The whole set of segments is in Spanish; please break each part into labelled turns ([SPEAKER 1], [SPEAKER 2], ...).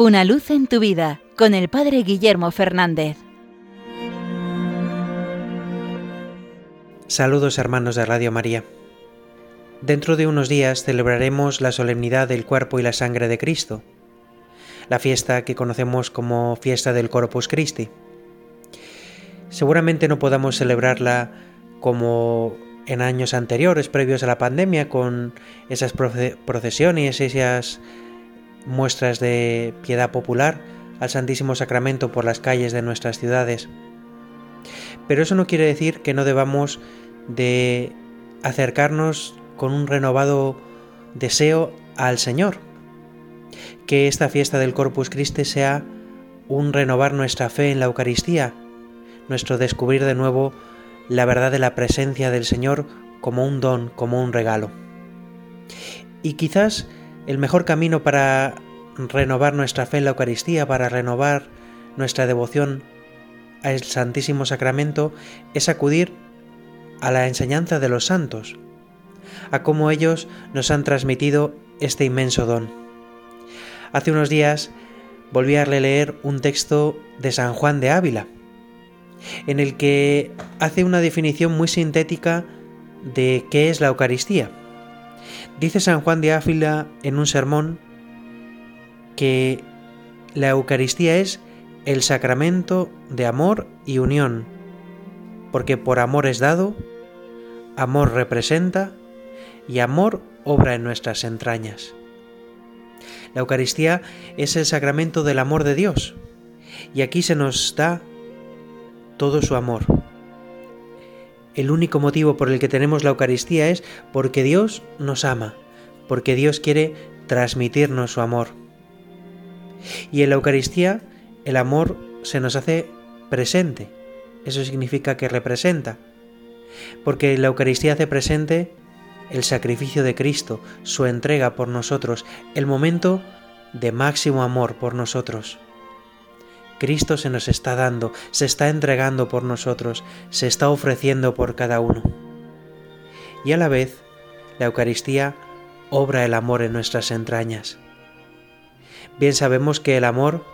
[SPEAKER 1] Una luz en tu vida con el Padre Guillermo Fernández.
[SPEAKER 2] Saludos hermanos de Radio María. Dentro de unos días celebraremos la solemnidad del cuerpo y la sangre de Cristo, la fiesta que conocemos como fiesta del Corpus Christi. Seguramente no podamos celebrarla como en años anteriores, previos a la pandemia, con esas procesiones, esas muestras de piedad popular al Santísimo Sacramento por las calles de nuestras ciudades. Pero eso no quiere decir que no debamos de acercarnos con un renovado deseo al Señor. Que esta fiesta del Corpus Christi sea un renovar nuestra fe en la Eucaristía, nuestro descubrir de nuevo la verdad de la presencia del Señor como un don, como un regalo. Y quizás el mejor camino para renovar nuestra fe en la Eucaristía, para renovar nuestra devoción al Santísimo Sacramento, es acudir a la enseñanza de los santos, a cómo ellos nos han transmitido este inmenso don. Hace unos días volví a releer un texto de San Juan de Ávila, en el que hace una definición muy sintética de qué es la Eucaristía. Dice San Juan de Ávila en un sermón que la Eucaristía es el sacramento de amor y unión, porque por amor es dado, amor representa y amor obra en nuestras entrañas. La Eucaristía es el sacramento del amor de Dios, y aquí se nos da todo su amor. El único motivo por el que tenemos la Eucaristía es porque Dios nos ama, porque Dios quiere transmitirnos su amor. Y en la Eucaristía el amor se nos hace presente. Eso significa que representa. Porque la Eucaristía hace presente el sacrificio de Cristo, su entrega por nosotros, el momento de máximo amor por nosotros. Cristo se nos está dando, se está entregando por nosotros, se está ofreciendo por cada uno. Y a la vez, la Eucaristía obra el amor en nuestras entrañas. Bien sabemos que el amor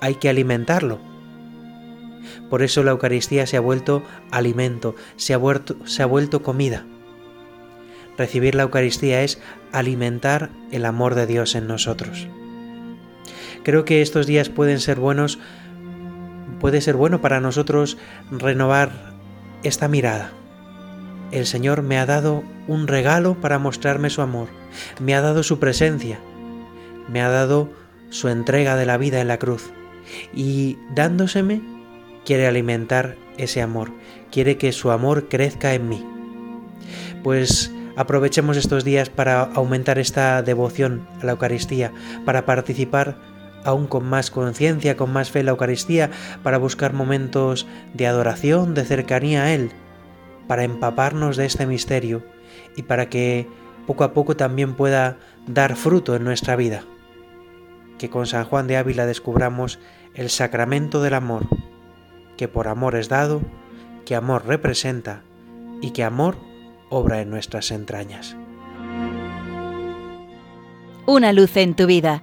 [SPEAKER 2] hay que alimentarlo. Por eso la Eucaristía se ha vuelto alimento, se ha vuelto, comida. Recibir la Eucaristía es alimentar el amor de Dios en nosotros. Creo que estos días pueden ser buenos puede ser bueno para nosotros renovar esta mirada. El Señor me ha dado un regalo para mostrarme su amor, me ha dado su presencia, me ha dado su entrega de la vida en la cruz y dándoseme quiere alimentar ese amor, quiere que su amor crezca en mí. Pues aprovechemos estos días para aumentar esta devoción a la Eucaristía, para participar aún con más conciencia, con más fe en la Eucaristía, para buscar momentos de adoración, de cercanía a Él, para empaparnos de este misterio y para que poco a poco también pueda dar fruto en nuestra vida. Que con San Juan de Ávila descubramos el sacramento del amor, que por amor es dado, que amor representa y que amor obra en nuestras entrañas.
[SPEAKER 1] Una luz en tu vida